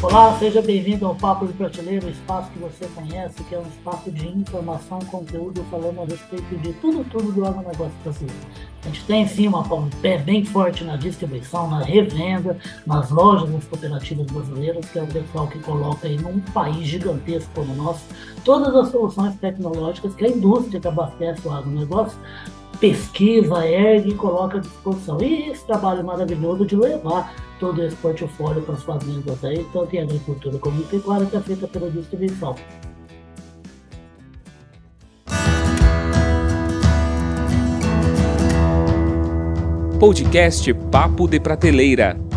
Olá, seja bem-vindo ao Papo de Prateleira, o espaço que você conhece, que é um espaço de informação, conteúdo, falando a respeito de tudo, tudo do agronegócio brasileiro. A gente tem sim uma pé bem forte na distribuição, na revenda, nas lojas das cooperativas brasileiras, que é o pessoal que coloca aí num país gigantesco como o nosso, todas as soluções tecnológicas que a indústria que abastece o agronegócio pesquisa, ergue e coloca à disposição. E esse trabalho maravilhoso de levar todo esse portfólio para as fazendas aí, tanto em agricultura como em pecuária, que é feita pela distribuição. Podcast Papo de Prateleira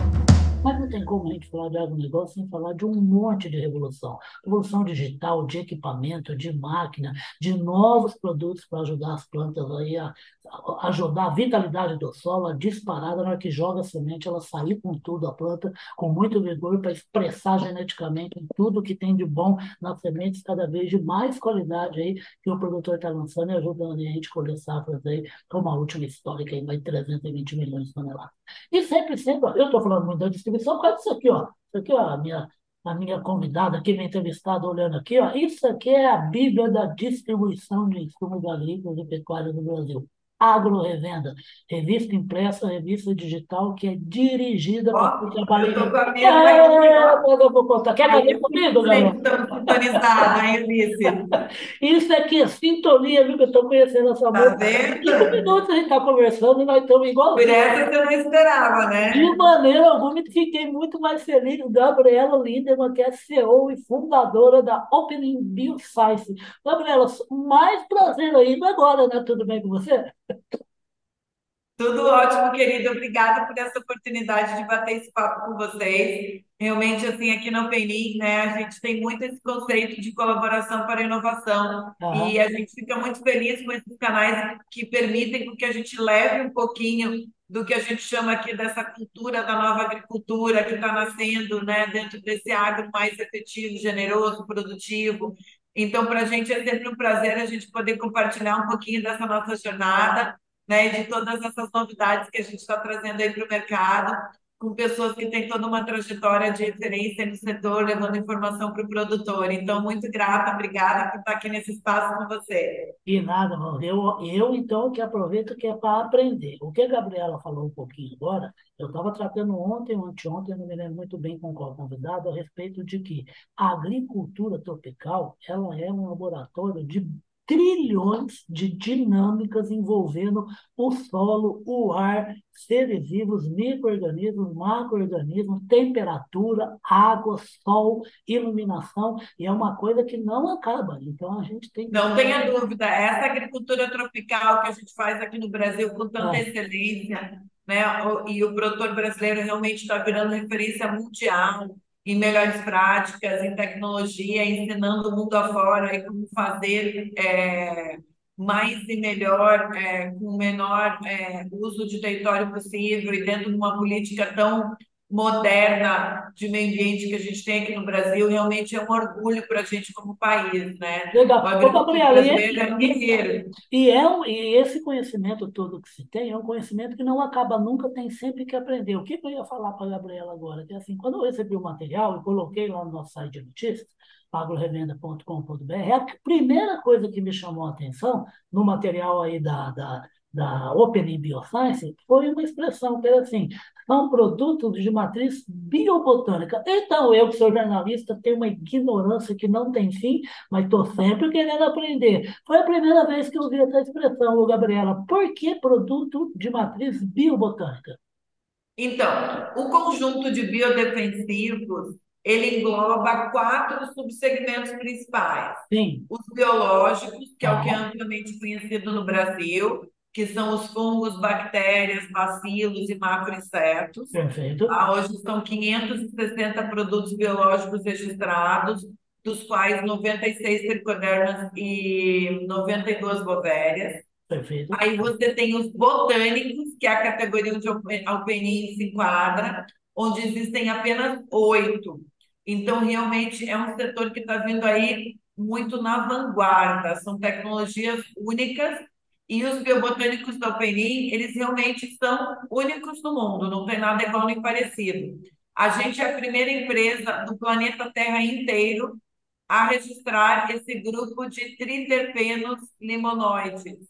tem como a gente falar de agronegócio sem falar de um monte de revolução. Revolução digital, de equipamento, de máquina, de novos produtos para ajudar as plantas aí a, a, ajudar a vitalidade do solo, a disparada na hora que joga a semente, ela sair com tudo, a planta com muito vigor para expressar geneticamente tudo que tem de bom nas sementes, cada vez de mais qualidade aí que o produtor está lançando e ajudando a gente a colher safras aí, como a última histórica aí, vai 320 milhões de toneladas. E sempre, sempre, eu estou falando muito da distribuição por causa disso aqui, ó. Isso aqui, ó, a minha, a minha convidada aqui, minha entrevistada olhando aqui, ó. Isso aqui é a Bíblia da distribuição de insumos agrícolas e pecuários no Brasil. Agro Revenda, revista impressa, revista digital, que é dirigida para quem trabalha. Eu estou com a minha é, eu vou contar. Quer fazer comigo, galera? Estamos sintonizados, hein, Alice? Isso aqui é sintonia, viu? Que eu estou conhecendo essa. Tá vendo? Cinco minutos a gente está conversando e nós estamos igual. Por essa você não esperava, né? De maneira alguma, fiquei muito mais feliz. Gabriela Lindemann, que é CEO e fundadora da Opening Bioscience. Gabriela, mais prazer ainda agora, né? Tudo bem com você? Tudo ótimo, querido. Obrigada por essa oportunidade de bater esse papo com vocês. Realmente, assim, aqui na Opening, né, a gente tem muito esse conceito de colaboração para a inovação. Uhum. E a gente fica muito feliz com esses canais que permitem que a gente leve um pouquinho do que a gente chama aqui dessa cultura da nova agricultura que está nascendo, né, dentro desse agro mais efetivo, generoso, produtivo. Então, para a gente é sempre um prazer a gente poder compartilhar um pouquinho dessa nossa jornada, né, de todas essas novidades que a gente está trazendo aí para o mercado, com pessoas que têm toda uma trajetória de referência no setor, levando informação para o produtor. Então, muito grata, obrigada por estar aqui nesse espaço com você. E nada, eu, eu então que aproveito que é para aprender. O que a Gabriela falou um pouquinho agora, eu estava tratando ontem anteontem, não me lembro muito bem com qual convidado, a respeito de que a agricultura tropical ela é um laboratório de trilhões de dinâmicas envolvendo o solo, o ar, seres vivos, micro-organismos, macro-organismos, temperatura, água, sol, iluminação, e é uma coisa que não acaba. Então a gente tem que... Não tenha dúvida, essa agricultura tropical que a gente faz aqui no Brasil com tanta é. excelência, né? E o produtor brasileiro realmente está virando referência mundial em melhores práticas, em tecnologia, ensinando o mundo afora e como fazer é, mais e melhor, é, com o menor é, uso de território possível e dentro de uma política tão moderna de meio ambiente que a gente tem aqui no Brasil, realmente é um orgulho para a gente como país, né? Legal. O Gabriela, e, é E, é um, e esse conhecimento todo que se tem é um conhecimento que não acaba nunca, tem sempre que aprender. O que, que eu ia falar para a Gabriela agora? Que assim, quando eu recebi o material e coloquei lá no nosso site de notícias, agrorevenda.com.br, a primeira coisa que me chamou a atenção no material aí da, da da Open Bioscience foi uma expressão que era assim, são produtos de matriz biobotânica. Então, eu que sou jornalista, tenho uma ignorância que não tem fim, mas estou sempre querendo aprender. Foi a primeira vez que eu vi essa expressão, Gabriela. Por que produto de matriz biobotânica? Então, o conjunto de biodefensivos ele engloba quatro subsegmentos principais. Sim. Os biológicos, que é o que é amplamente conhecido no Brasil, que são os fungos, bactérias, bacilos e macroinsetos. Perfeito. Ah, hoje são 560 produtos biológicos registrados, dos quais 96 tricodermas e 92 bovérias. Perfeito. Aí você tem os botânicos, que é a categoria onde Alpenin se enquadra, onde existem apenas oito. Então, realmente, é um setor que está vindo aí muito na vanguarda. São tecnologias únicas e os biobotânicos da UPNI, eles realmente são únicos no mundo, não tem nada igual nem parecido. A gente é a primeira empresa do planeta Terra inteiro a registrar esse grupo de triterpenos limonoides.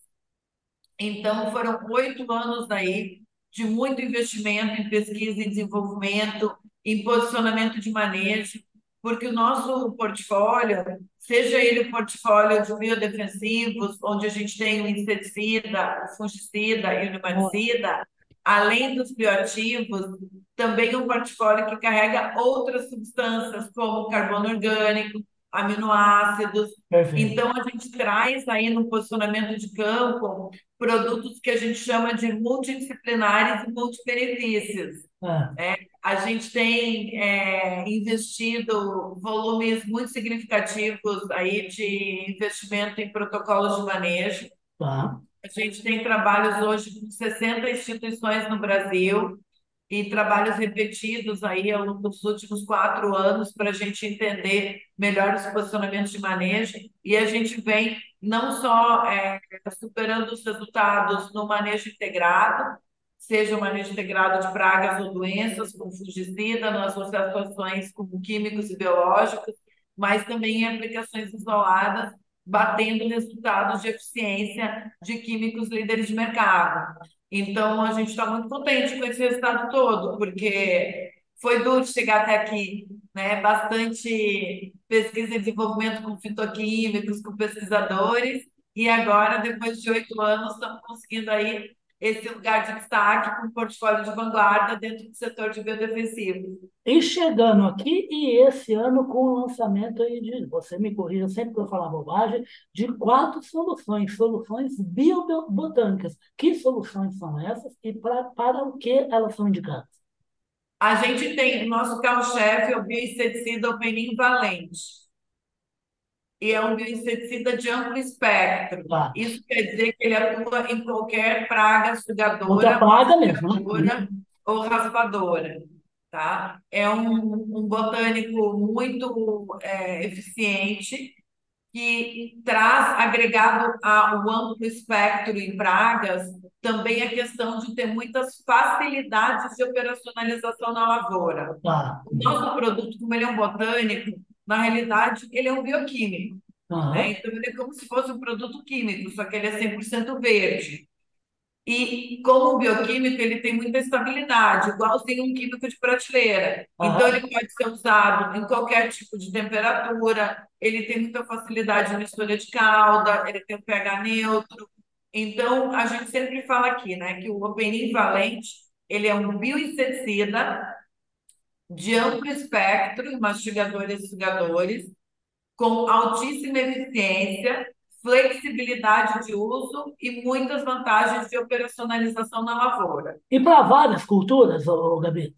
Então, foram oito anos aí de muito investimento em pesquisa e desenvolvimento, em posicionamento de manejo, porque o nosso portfólio, seja ele o portfólio de biodefensivos, onde a gente tem o inseticida, o fungicida e o nematicida, além dos bioativos, também um portfólio que carrega outras substâncias, como carbono orgânico, aminoácidos. Perfeito. Então, a gente traz aí no posicionamento de campo produtos que a gente chama de multidisciplinares e multibenefícios. Ah, É, a gente tem é, investido volumes muito significativos aí de investimento em protocolos de manejo. tá. A gente tem trabalhos hoje com 60 instituições no Brasil e trabalhos repetidos aí ao longo dos últimos quatro anos para a gente entender melhor os posicionamentos de manejo. E a gente vem não só é, superando os resultados no manejo integrado, seja o manejo integrado de pragas ou doenças, com fungicida, nas associações com químicos e biológicos, mas também em aplicações isoladas, batendo resultados de eficiência de químicos líderes de mercado. Então, a gente está muito contente com esse resultado todo, porque foi duro chegar até aqui, né? Bastante pesquisa e desenvolvimento com fitoquímicos, com pesquisadores, e agora, depois de oito anos, estamos conseguindo aí esse lugar de destaque com um portfólio de vanguarda dentro do setor de biodefensivos. E chegando aqui, e esse ano com o lançamento aí de, você me corrija sempre que eu falar bobagem, de quatro soluções, soluções biobotânicas. Que soluções são essas e pra, para o que elas são indicadas? A gente tem o nosso carro-chefe, é o bioinseticida Openin Valente. E é um bioinseticida de amplo espectro. Tá. Isso quer dizer que ele atua em qualquer praga sugadora, praga mesmo, né? raspadora ou raspadora, tá? É um, um botânico muito é, eficiente que traz agregado ao amplo espectro em pragas também a questão de ter muitas facilidades de operacionalização na lavoura. Tá. O nosso produto, como ele é um botânico, na realidade, ele é um bioquímico, Aham. né? Então, ele é como se fosse um produto químico, só que ele é 100% verde. E como bioquímico, ele tem muita estabilidade, igualzinho um químico de prateleira. Então, Aham. ele pode ser usado em qualquer tipo de temperatura, ele tem muita facilidade na escolha de calda, ele tem um pH neutro. Então, a gente sempre fala aqui, né, que o Openin Valente, ele é um bioinseticida de amplo espectro mastigadores e sugadores, com altíssima eficiência, flexibilidade de uso e muitas vantagens de operacionalização na lavoura. E para várias culturas, Gabi?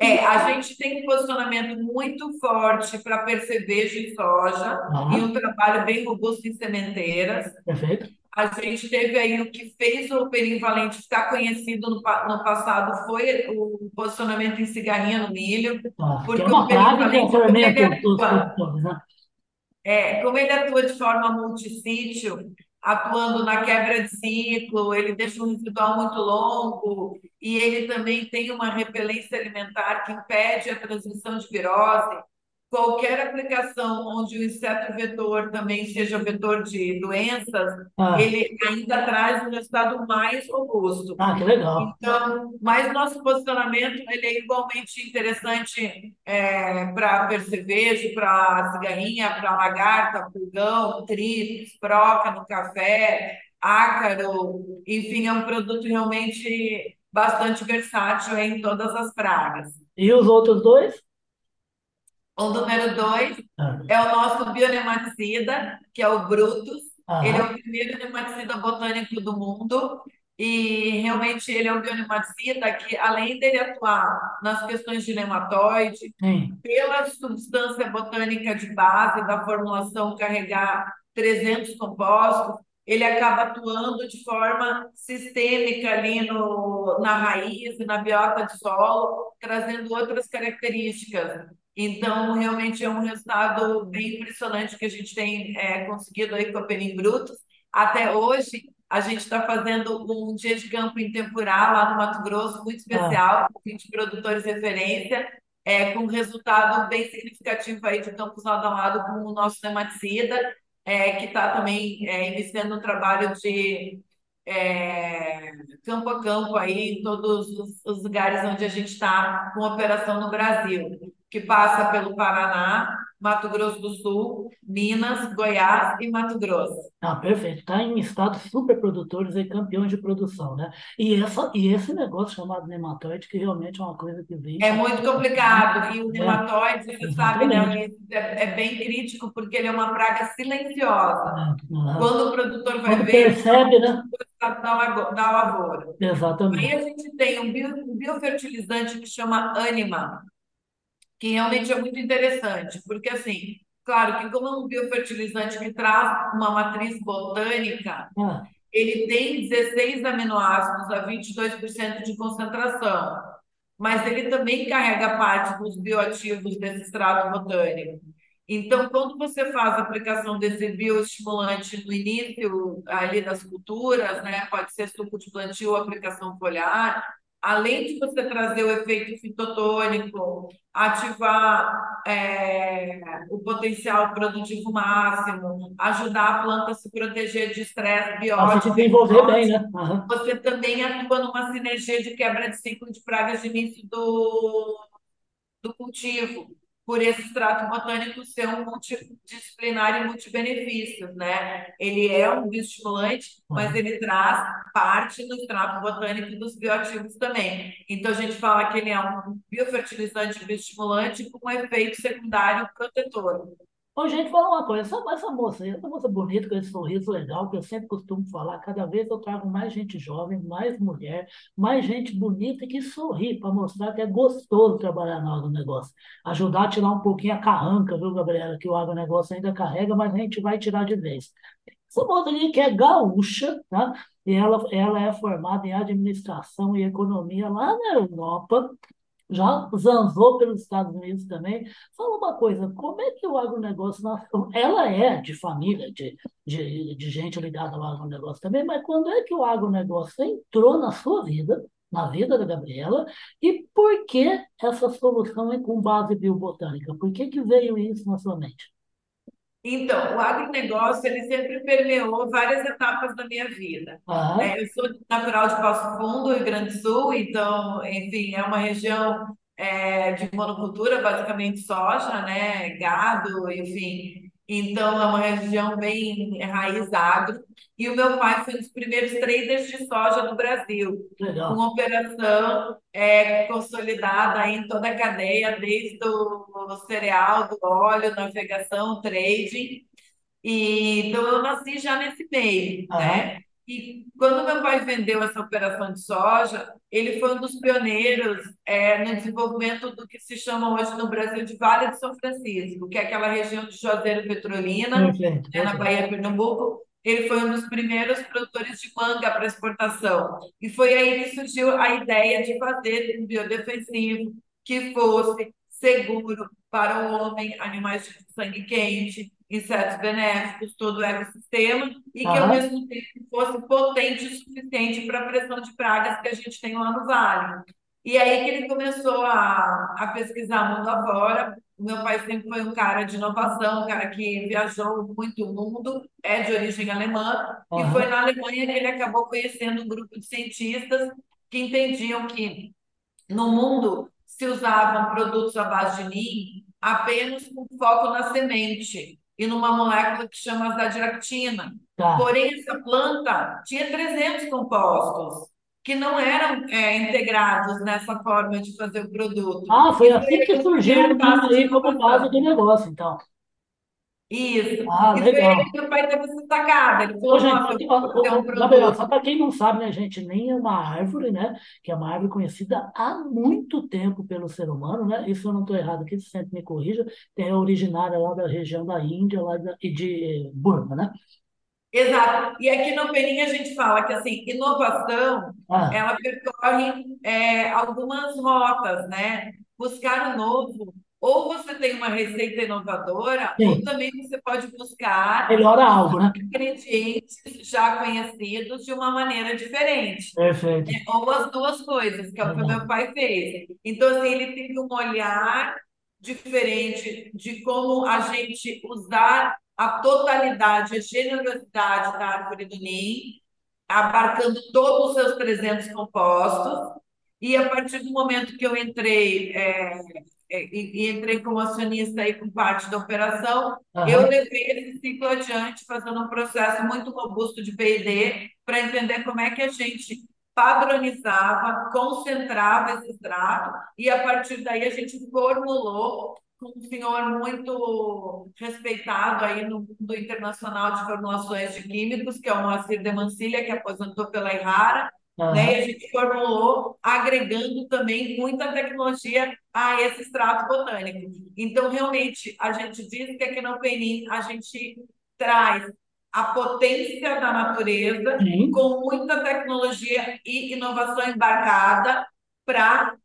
É, a gente tem um posicionamento muito forte para percevejo e soja e Aham. um trabalho bem robusto em sementeiras. Perfeito. A gente teve aí o que fez o Perivalente ficar conhecido no, no passado foi o posicionamento em cigarrinha no milho. Que porque o Perivalente, como ele atua né? É, como ele atua de forma multissítio, atuando na quebra de ciclo, ele deixa um residual muito longo e ele também tem uma repelência alimentar que impede a transmissão de virose. Qualquer aplicação onde o inseto vetor também seja vetor de doenças, Ah, ele ainda traz um resultado mais robusto. ah, que legal. Então, mas nosso posicionamento ele é igualmente interessante para percevejo, para cigarrinha, para lagarta, pulgão, tríplice, proca no café, ácaro, enfim, é um produto realmente bastante versátil em todas as pragas. E os outros dois? O número dois Ah, é o nosso bionematicida, que é o Brutus. Ele é o primeiro nematicida botânico do mundo e realmente ele é um bionematicida que, além dele atuar nas questões de nematóide, pela substância botânica de base da formulação carregar 300 compostos, ele acaba atuando de forma sistêmica ali no, na raiz na biota de solo, trazendo outras características. Então, realmente é um resultado bem impressionante que a gente tem é, conseguido aí com a Penin Brutus. Até hoje, A gente está fazendo um dia de campo em Tempurá, lá no Mato Grosso, muito Ah, especial, com 20 produtores referência, é, com resultado bem significativo aí de campos lado a lado com o nosso nematicida, é, que está também é, iniciando um trabalho de é, campo a campo aí em todos os, os lugares onde a gente está com operação no Brasil, que passa pelo Paraná, Mato Grosso do Sul, Minas, Goiás e Mato Grosso. ah, perfeito. Está em estados super produtores e campeões de produção, né? E, essa, e esse negócio chamado nematóide, que realmente é uma coisa que vem. É muito complicado. E o É, nematóide, você sabe, né, é, é bem crítico porque ele é uma praga silenciosa. É. Quando o produtor vai Quando ver, percebe, né? da lavoura. Aí Exatamente. a gente tem um, bio, um biofertilizante que chama Anima, que realmente é muito interessante, porque assim, claro que como é um biofertilizante que traz uma matriz botânica, Ah, ele tem 16 aminoácidos a 22% de concentração, mas ele também carrega parte dos bioativos desse extrato botânico. Então, quando você faz a aplicação desse bioestimulante no início ali das culturas, né, pode ser suco de plantio ou aplicação foliar, além de você trazer o efeito fitotônico, ativar é, o potencial produtivo máximo, ajudar a planta a se proteger de estresse biótico desenvolver bem, né? Aham. você também atua numa sinergia de quebra de ciclo de pragas de início do, do cultivo, por esse extrato botânico ser um multidisciplinar e multibenefícios, né? Ele é um bioestimulante, mas ele traz parte do extrato botânico dos bioativos também. Então a gente fala que ele é um biofertilizante bioestimulante com um efeito secundário protetor. Ô, gente, fala uma coisa, essa, essa moça aí, essa moça bonita, com esse sorriso legal, que eu sempre costumo falar, cada vez eu trago mais gente jovem, mais mulher, mais gente bonita que sorri, para mostrar que é gostoso trabalhar no agronegócio. Ajudar a tirar um pouquinho a carranca, viu, Gabriela, que o agronegócio ainda carrega, mas a gente vai tirar de vez. Essa moça aqui que é gaúcha, tá? E ela, ela é formada em administração e economia lá na Europa, já zanzou pelos Estados Unidos também. Fala uma coisa, como é que o agronegócio, ela é de família, de, de, de gente ligada ao agronegócio também, mas quando é que o agronegócio entrou na sua vida, na vida da Gabriela, e por que essa solução é com base biobotânica? Por que que veio isso na sua mente? Então, o agronegócio, ele sempre permeou várias etapas da minha vida. Ah, né? eu sou natural de Passo Fundo, Rio Grande do Sul, então, enfim, é uma região é, de monocultura, basicamente soja, né? Gado, enfim. Então, é uma região bem raiz agro. E o meu pai foi um dos primeiros traders de soja do Brasil, legal. operação é, consolidada em toda a cadeia, desde o cereal, do óleo, navegação, trading. E, então eu nasci já nesse meio, Aham, né? E quando meu pai vendeu essa operação de soja, ele foi um dos pioneiros é, no desenvolvimento do que se chama hoje no Brasil de Vale de São Francisco, que é aquela região de Juazeiro Petrolina, perfeito, né, na. Bahia, Pernambuco. Ele foi um dos primeiros produtores de manga para exportação. E foi aí que surgiu a ideia de fazer um biodefensivo que fosse seguro para o homem, animais de sangue quente, insetos benéficos, todo o ecossistema, e que ao mesmo tempo fosse potente o suficiente para a pressão de pragas que a gente tem lá no vale. E aí que ele começou a, a pesquisar mundo afora. O meu pai sempre foi um cara de inovação, um cara que viajou muito o mundo, é de origem alemã, e foi na Alemanha que ele acabou conhecendo um grupo de cientistas que entendiam que no mundo se usavam produtos à base de NIM apenas com foco na semente e numa molécula que chama azadiractina. Tá. Porém, essa planta tinha 300 compostos que não eram é, integrados nessa forma de fazer o produto. Ah, foi E foi assim que surgiu aí como base do negócio, então. Isso. Ah, E legal. que meu pai teve essa sacada. Ele Ô, falou, gente, nossa, eu um só para quem não sabe, né, gente, nem é uma árvore, né, que é uma árvore conhecida há muito tempo pelo ser humano, né, isso eu não estou errado aqui, sempre me corrija, é originária lá da região da Índia lá da, e de eh, Burma, né? Exato. E aqui no Peninha a gente fala que assim, inovação, Ah, ela percorre é, algumas rotas, né? Buscar o novo ou você tem uma receita inovadora, Sim. ou também você pode buscar Melhora algo, né? ingredientes já conhecidos de uma maneira diferente. Perfeito. Ou as duas coisas, que é o que o meu pai fez. Então, assim, ele teve um olhar diferente de como a gente usar a totalidade, a generosidade da árvore do NIM, abarcando todos os seus 300 compostos. E a partir do momento que eu entrei é, é, e, e entrei como acionista aí com parte da operação, Aham. eu levei esse ciclo adiante, fazendo um processo muito robusto de P&D para entender como é que a gente padronizava, concentrava esse extrato e a partir daí a gente formulou com um senhor muito respeitado aí no mundo internacional de formulações de químicos, que é o Moacir de Mancilha, que aposentou pela Errara, Aham. né? E a gente formulou agregando também muita tecnologia a esse extrato botânico. Então, realmente, a gente diz que aqui no Penin a gente traz a potência da natureza Sim. com muita tecnologia e inovação embarcada para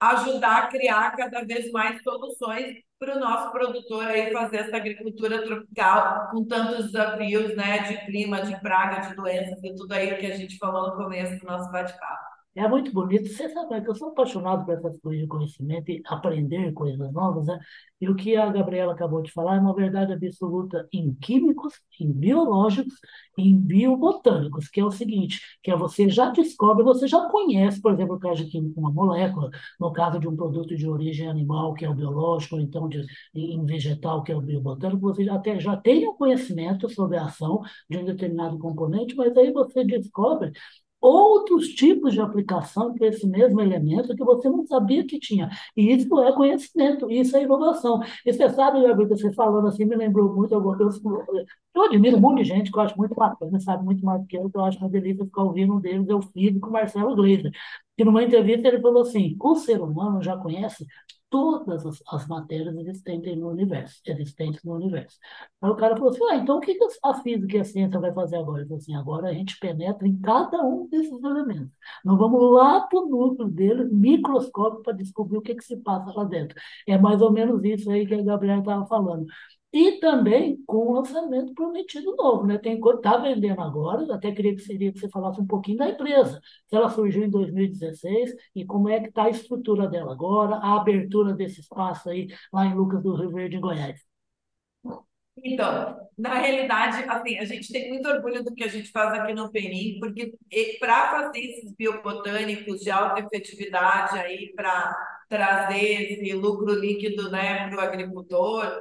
ajudar a criar cada vez mais soluções para o nosso produtor aí fazer essa agricultura tropical com tantos desafios, né, de clima, de praga, de doenças e tudo aí que a gente falou no começo do nosso bate-papo. É muito bonito. Você sabe que eu sou apaixonado por essas coisas de conhecimento e aprender coisas novas, né? E o que a Gabriela acabou de falar é uma verdade absoluta em químicos, em biológicos, em biobotânicos, que é o seguinte, que é você já descobre, você já conhece, por exemplo, o caso de química, uma molécula, no caso de um produto de origem animal, que é o biológico, ou então de, em vegetal, que é o biobotânico, você até, já tem o conhecimento sobre a ação de um determinado componente, mas aí você descobre outros tipos de aplicação para esse mesmo elemento que você não sabia que tinha. E isso é conhecimento, isso é inovação. E você sabe, Gabriel, você falando assim, me lembrou muito, eu, eu, eu admiro um monte de gente que eu acho muito bacana, sabe muito mais do que eu, que eu acho uma delícia ficar ouvindo um deles, é o físico Marcelo Gleiser, que numa entrevista ele falou assim, o ser humano já conhece todas as, as matérias existentes no universo, existentes no universo. Aí o cara falou assim, ah, então o que a física e a ciência vai fazer agora? Ele falou assim, agora a gente penetra em cada um desses elementos. Nós vamos lá para o núcleo dele, microscópio, para descobrir o que, que se passa lá dentro. É mais ou menos isso aí que a Gabriela estava falando. E também com o lançamento prometido novo, né? Tem coisa está vendendo agora, até queria que seria que você falasse um pouquinho da empresa. Se ela surgiu em 2016 e como é que está a estrutura dela agora, a abertura desse espaço aí lá em Lucas do Rio Verde, em Goiás. Então, na realidade, assim, a gente tem muito orgulho do que a gente faz aqui no Perim, porque para fazer esses biobotânicos de alta efetividade aí para trazer esse lucro líquido, né, para o agricultor,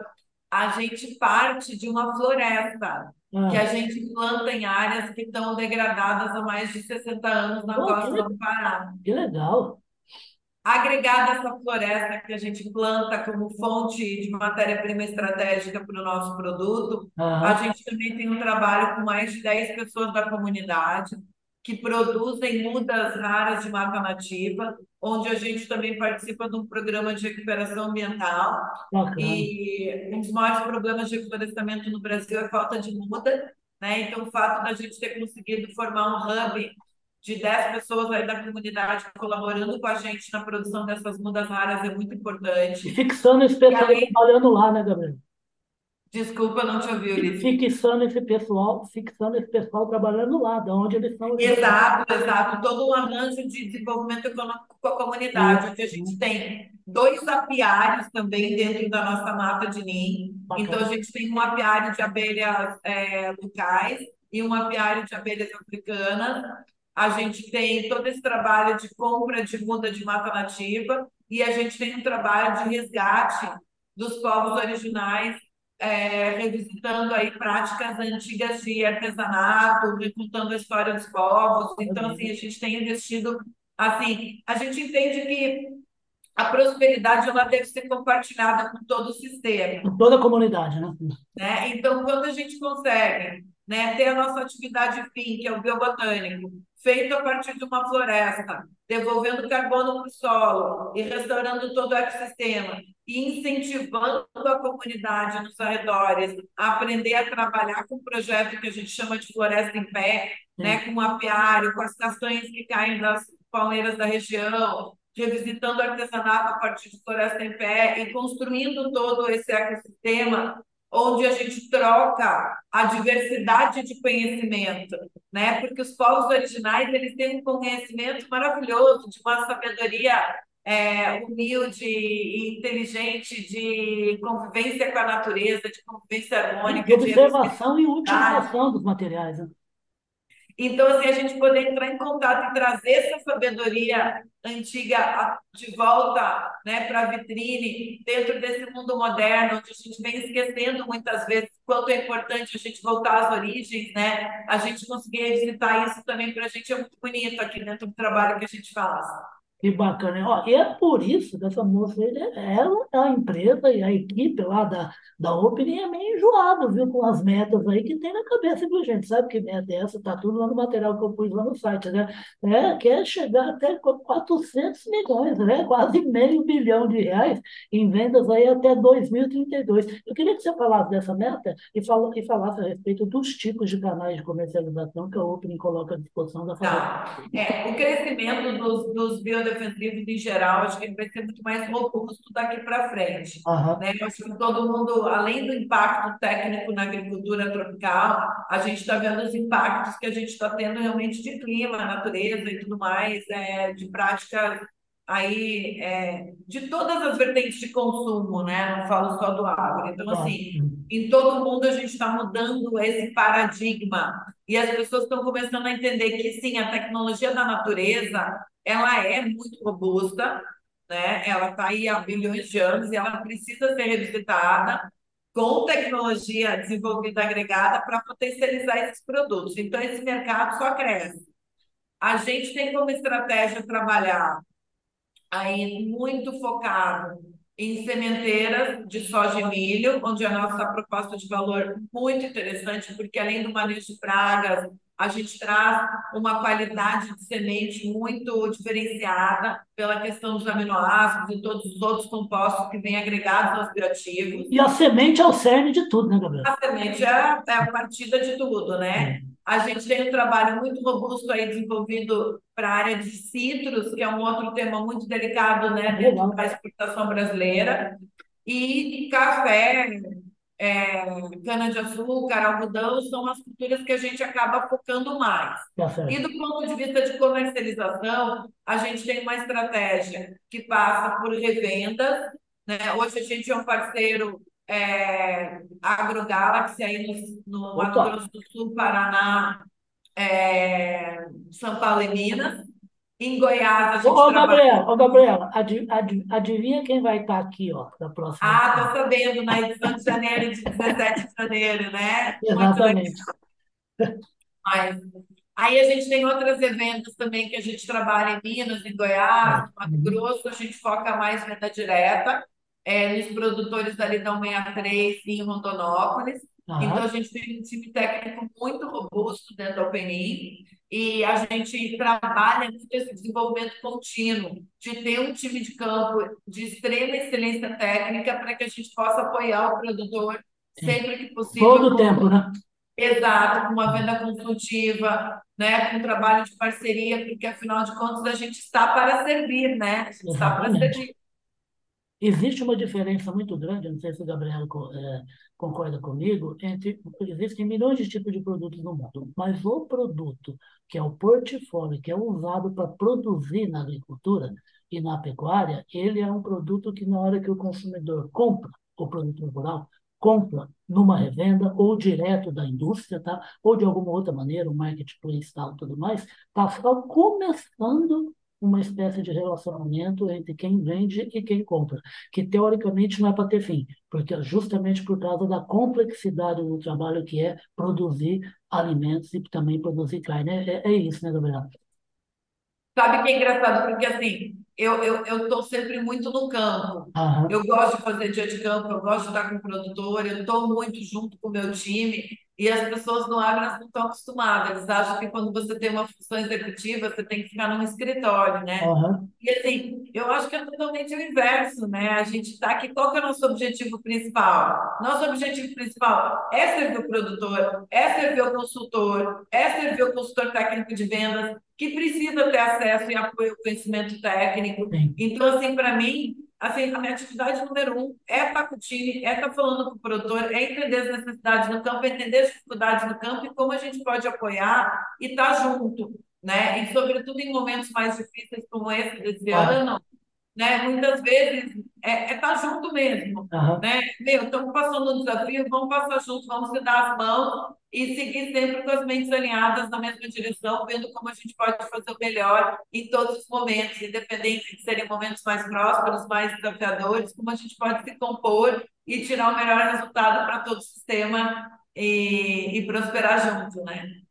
a gente parte de uma floresta Ah, que a gente planta em áreas que estão degradadas há mais de 60 anos na que, costa do Pará. que legal. Agregada essa floresta que a gente planta como fonte de matéria-prima estratégica para o nosso produto, a gente também tem um trabalho com mais de 10 pessoas da comunidade que produzem mudas raras de mata nativa, onde a gente também participa de um programa de recuperação ambiental. Bacana. E um dos maiores problemas de florestamento no Brasil é a falta de muda, né? Então, o fato da gente ter conseguido formar um hub de 10 pessoas aí da comunidade colaborando com a gente na produção dessas mudas raras é muito E importante. fixando E pessoal além, trabalhando lá, né, Gabriel? Desculpa, não te ouvi, Ulisses. fixando esse pessoal, fixando esse pessoal trabalhando lá, de onde eles são originados. Exato, exato. Todo um arranjo de desenvolvimento econômico com a comunidade, onde a gente tem dois apiários também dentro da nossa mata de ninho. Então, a bacana. gente tem um apiário de abelhas é, locais e um apiário de abelhas africanas. A gente tem todo esse trabalho de compra de muda de mata nativa e a gente tem um trabalho de resgate dos povos originais é, revisitando aí práticas antigas de artesanato, recontando a história dos povos. Então, assim, a gente tem investido, assim, a gente entende que a prosperidade ela deve ser compartilhada com todo o sistema, Com toda a comunidade, né? né? Então, quando a gente consegue, né, ter a nossa atividade fim, que é o biobotânico, feito a partir de uma floresta, devolvendo carbono para o solo e restaurando todo o ecossistema e incentivando a comunidade nos arredores a aprender a trabalhar com um projeto que a gente chama de floresta em pé, né, Sim. com o apiário, com as castanhas que caem das palmeiras da região, revisitando o artesanato a partir de Floresta em Pé e construindo todo esse ecossistema onde a gente troca a diversidade de conhecimento, né? Porque os povos originais eles têm um conhecimento maravilhoso, de uma sabedoria é, humilde e inteligente, de convivência com a natureza, de convivência harmônica, de observação e utilização dos materiais. Né? Então, assim, a gente poder entrar em contato e trazer essa sabedoria antiga de volta né, para a vitrine, dentro desse mundo moderno, onde a gente vem esquecendo muitas vezes quanto é importante a gente voltar às origens, né? A gente conseguir visitar isso também para a gente é muito bonito aqui dentro do trabalho que a gente faz. Que bacana. Ó, e é por isso que essa moça, ele, ela, a empresa e a equipe lá da, da Open é meio enjoado, viu, com as metas aí que tem na cabeça, viu, gente? Sabe que meta é essa? Tá tudo lá no material que eu pus lá no site, né? É, quer chegar até 400 milhões, né? Quase meio bilhão de reais em vendas aí até 2032. Eu queria que você falasse dessa meta e, e falasse a respeito dos tipos de canais de comercialização que a Open coloca à disposição da família. Tá. É, o crescimento dos, dos defensivos em geral, acho que ele vai ser muito mais robusto daqui para frente. Uhum. Né? Acho que todo mundo, além do impacto técnico na agricultura tropical, a gente está vendo os impactos que a gente está tendo realmente de clima, natureza e tudo mais, é, de práticas aí é, de todas as vertentes de consumo, né? Não falo só do agro. Então, assim, em todo mundo a gente está mudando esse paradigma e as pessoas estão começando a entender que sim, a tecnologia da natureza ela é muito robusta, né? Ela está aí há bilhões de anos e ela precisa ser revisitada com tecnologia desenvolvida agregada para potencializar esses produtos. Então, esse mercado só cresce. A gente tem como estratégia trabalhar aí muito focado em sementeiras de soja e milho, onde a nossa proposta de valor muito interessante, porque além do manejo de pragas, a gente traz uma qualidade de semente muito diferenciada pela questão dos aminoácidos e todos os outros compostos que vêm agregados aos bioativos. E a semente é o cerne de tudo, né, Gabriel? A semente é, é a partida de tudo, né? É. A gente tem um trabalho muito robusto aí desenvolvido para a área de citros, que é um outro tema muito delicado, né, dentro da exportação brasileira. E café, é, cana-de-açúcar, algodão, são as culturas que a gente acaba focando mais. Tá e do ponto de vista de comercialização, a gente tem uma estratégia que passa por revendas. Né? Hoje a gente é um parceiro é, AgroGalaxy aí no, no Mato Grosso do Sul, Paraná, é, São Paulo e Minas. Em Goiás, a gente Ô, Gabriel, ô, Gabriel, adivinha quem vai estar aqui, ó, na próxima? Ah, tô sabendo, na edição de janeiro, de 17 de janeiro, né? Exatamente. Mas, aí a gente tem outros eventos também que a gente trabalha em Minas, em Goiás, no Mato Grosso, a gente foca mais venda direta, é, nos produtores da Lidão 63 em Rondonópolis. Então, a gente tem um time técnico muito robusto dentro da OpenI e a gente trabalha muito esse desenvolvimento contínuo, de ter um time de campo de extrema excelência técnica para que a gente possa apoiar o produtor sempre que possível. Todo o tempo, né? Exato, com uma venda consultiva, né, com um trabalho de parceria, porque afinal de contas a gente está para servir, né? A gente está para servir. Existe uma diferença muito grande, não sei se o Gabriel é, concorda comigo, entre existem milhões de tipos de produtos no mundo, mas o produto que é o portfólio, que é usado para produzir na agricultura e na pecuária, ele é um produto que na hora que o consumidor compra o produto rural, compra numa revenda ou direto da indústria, tá? ou de alguma outra maneira, o marketplace tal, tudo mais, está só começando uma espécie de relacionamento entre quem vende e quem compra, que teoricamente não é para ter fim, porque é justamente por causa da complexidade do trabalho que é produzir alimentos e também produzir carne. É, é isso, né, Gabriel? Sabe que é engraçado? Porque assim, eu eu estou sempre muito no campo. Aham. Eu gosto de fazer dia de campo, eu gosto de estar com o produtor, eu estou muito junto com o meu time. E as pessoas no agro não estão acostumadas. Eles acham que quando você tem uma função executiva, você tem que ficar num escritório, né? Aham. E assim, eu acho que é totalmente o inverso, né? A gente está aqui, qual que é o nosso objetivo principal? Nosso objetivo principal é servir o produtor, é servir o consultor, é servir o consultor técnico de vendas, que precisa ter acesso e apoio ao conhecimento técnico. Então, assim, para mim, assim, a minha atividade número um é estar com o time, é estar falando com o produtor, é entender as necessidades no campo, é entender as dificuldades no campo e como a gente pode apoiar e estar junto, né? E, sobretudo, em momentos mais difíceis como esse desse Claro. ano, né? Muitas vezes é, é estar junto mesmo, Aham. né? Meu, estamos passando um desafio, vamos passar junto, vamos se dar as mãos e seguir sempre com as mentes alinhadas na mesma direção, vendo como a gente pode fazer o melhor em todos os momentos, independente de serem momentos mais prósperos, mais desafiadores, como a gente pode se compor e tirar o melhor resultado para todo o sistema e, e prosperar junto, né?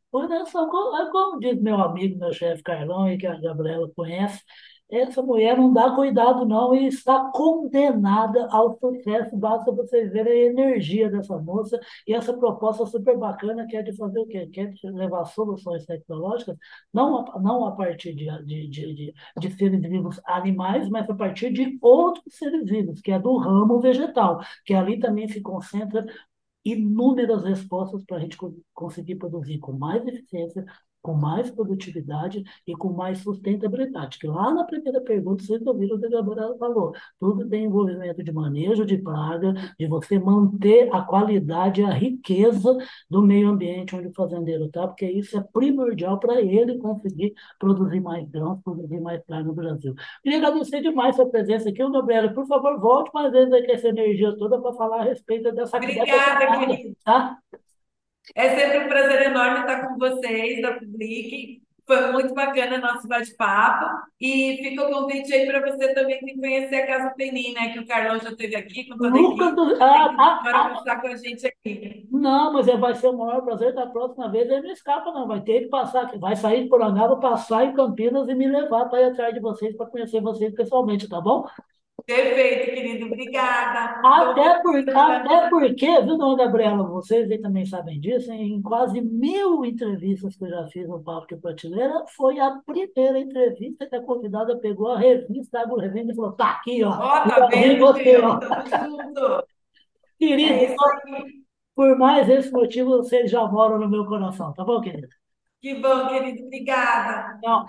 Só, como, como diz meu amigo, meu chefe Carlão, e que a Gabriela conhece, essa mulher não dá cuidado não e está condenada ao sucesso. Basta vocês verem a energia dessa moça e essa proposta super bacana que é de fazer o quê? Que é de levar soluções tecnológicas, não a, não a partir de, de, de, de, de seres vivos animais, mas a partir de outros seres vivos, que é do ramo vegetal, que ali também se concentra inúmeras respostas para a gente co- conseguir produzir com mais eficiência, com mais produtividade e com mais sustentabilidade. Que lá na primeira pergunta, vocês ouviram o que a Gabriela falou. Tudo tem envolvimento de manejo de praga, de você manter a qualidade, a riqueza do meio ambiente onde o fazendeiro está, porque isso é primordial para ele conseguir produzir mais grãos, produzir mais praga no Brasil. Queria agradecer demais a sua presença aqui, Gabriela. Por favor, volte mais vezes com essa energia toda para falar a respeito dessa dessa Obrigada, querido. tá? É sempre um prazer enorme estar com vocês, da Public. Foi muito bacana nosso bate-papo. E fica o convite aí para você também conhecer a Casa Penin, né? Que o Carlão já esteve aqui com toda a Nunca equipe. du- Tem ah, ah, agora ah, conversar com a gente aqui. não, mas é- vai ser o maior prazer da próxima vez. Ele não escapa, não. Vai ter que passar. Vai sair de Porangaba, passar em Campinas e me levar para ir atrás de vocês, para conhecer vocês pessoalmente, tá bom? Perfeito, querido. Obrigada. Até, por, Então, até porque, viu, dona Gabriela, vocês aí também sabem disso, em quase mil entrevistas que eu já fiz no Papo de Prateleira, foi a primeira entrevista que a convidada pegou a revista Agro Revenda e falou, tá aqui, ó, Ó, tá vendo, você, ó. Querido, É por mais esse motivo, vocês já moram no meu coração, tá bom, querido? Que bom, querido. Obrigada. Então,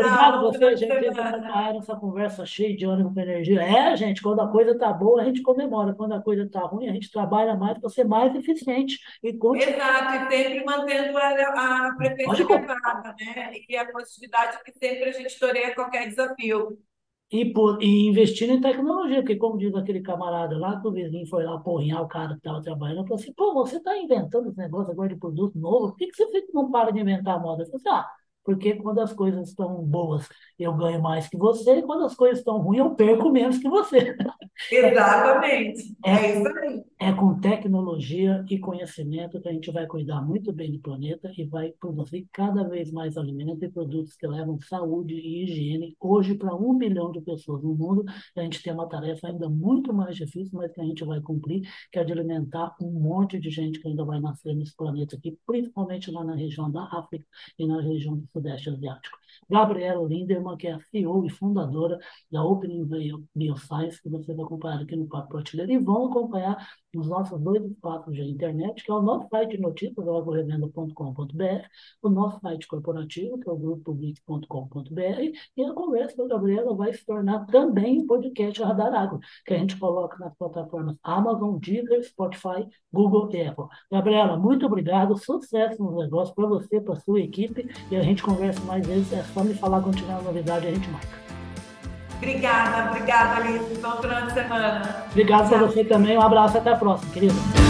obrigado Tchau. Final vocês, gente, que acompanharam essa conversa cheia de ânimo com energia. É, gente, quando a coisa tá boa, a gente comemora. Quando a coisa tá ruim, a gente trabalha mais para ser mais eficiente e continuar. Exato, e sempre mantendo a, a frequência adequada, né? E a positividade que sempre a gente toreia qualquer desafio. E, por, e investindo em tecnologia, porque como diz aquele camarada lá, que o vizinho foi lá porrinhar o cara que estava trabalhando, falou assim, pô, você está inventando esse negócio agora de produto novo, por que, que você não para de inventar moda? Eu falei assim, ah, porque quando as coisas estão boas, eu ganho mais que você, e quando as coisas estão ruins, eu perco menos que você. Exatamente. É, É isso aí. É com tecnologia e conhecimento que a gente vai cuidar muito bem do planeta e vai produzir cada vez mais alimentos e produtos que levam saúde e higiene hoje para um bilhão de pessoas no mundo. A gente tem uma tarefa ainda muito mais difícil, mas que a gente vai cumprir, que é de alimentar um monte de gente que ainda vai nascer nesse planeta aqui, principalmente lá na região da África e na região do Sudeste Asiático. Gabriela Linderman, que é a CEO e fundadora da Bio- Bioscience, que vocês acompanharam aqui no Papo Prateleira, e vão acompanhar nos nossos dois espaços de internet, que é o nosso site de notícias, o agrorevenda.com.br, o nosso site corporativo, que é o grupopublic.com.br, e a conversa da Gabriela vai se tornar também um podcast Radar Agro, que a gente coloca nas plataformas Amazon, Deezer, Spotify, Google e Apple. Gabriela, muito obrigado, sucesso nos negócios para você, para sua equipe, e a gente conversa mais vezes, é só me falar quando tiver novidade, a gente marca. Obrigada, obrigada, Alice. Bom final de semana. Obrigado Tchau. você também, um abraço, até a próxima, querida.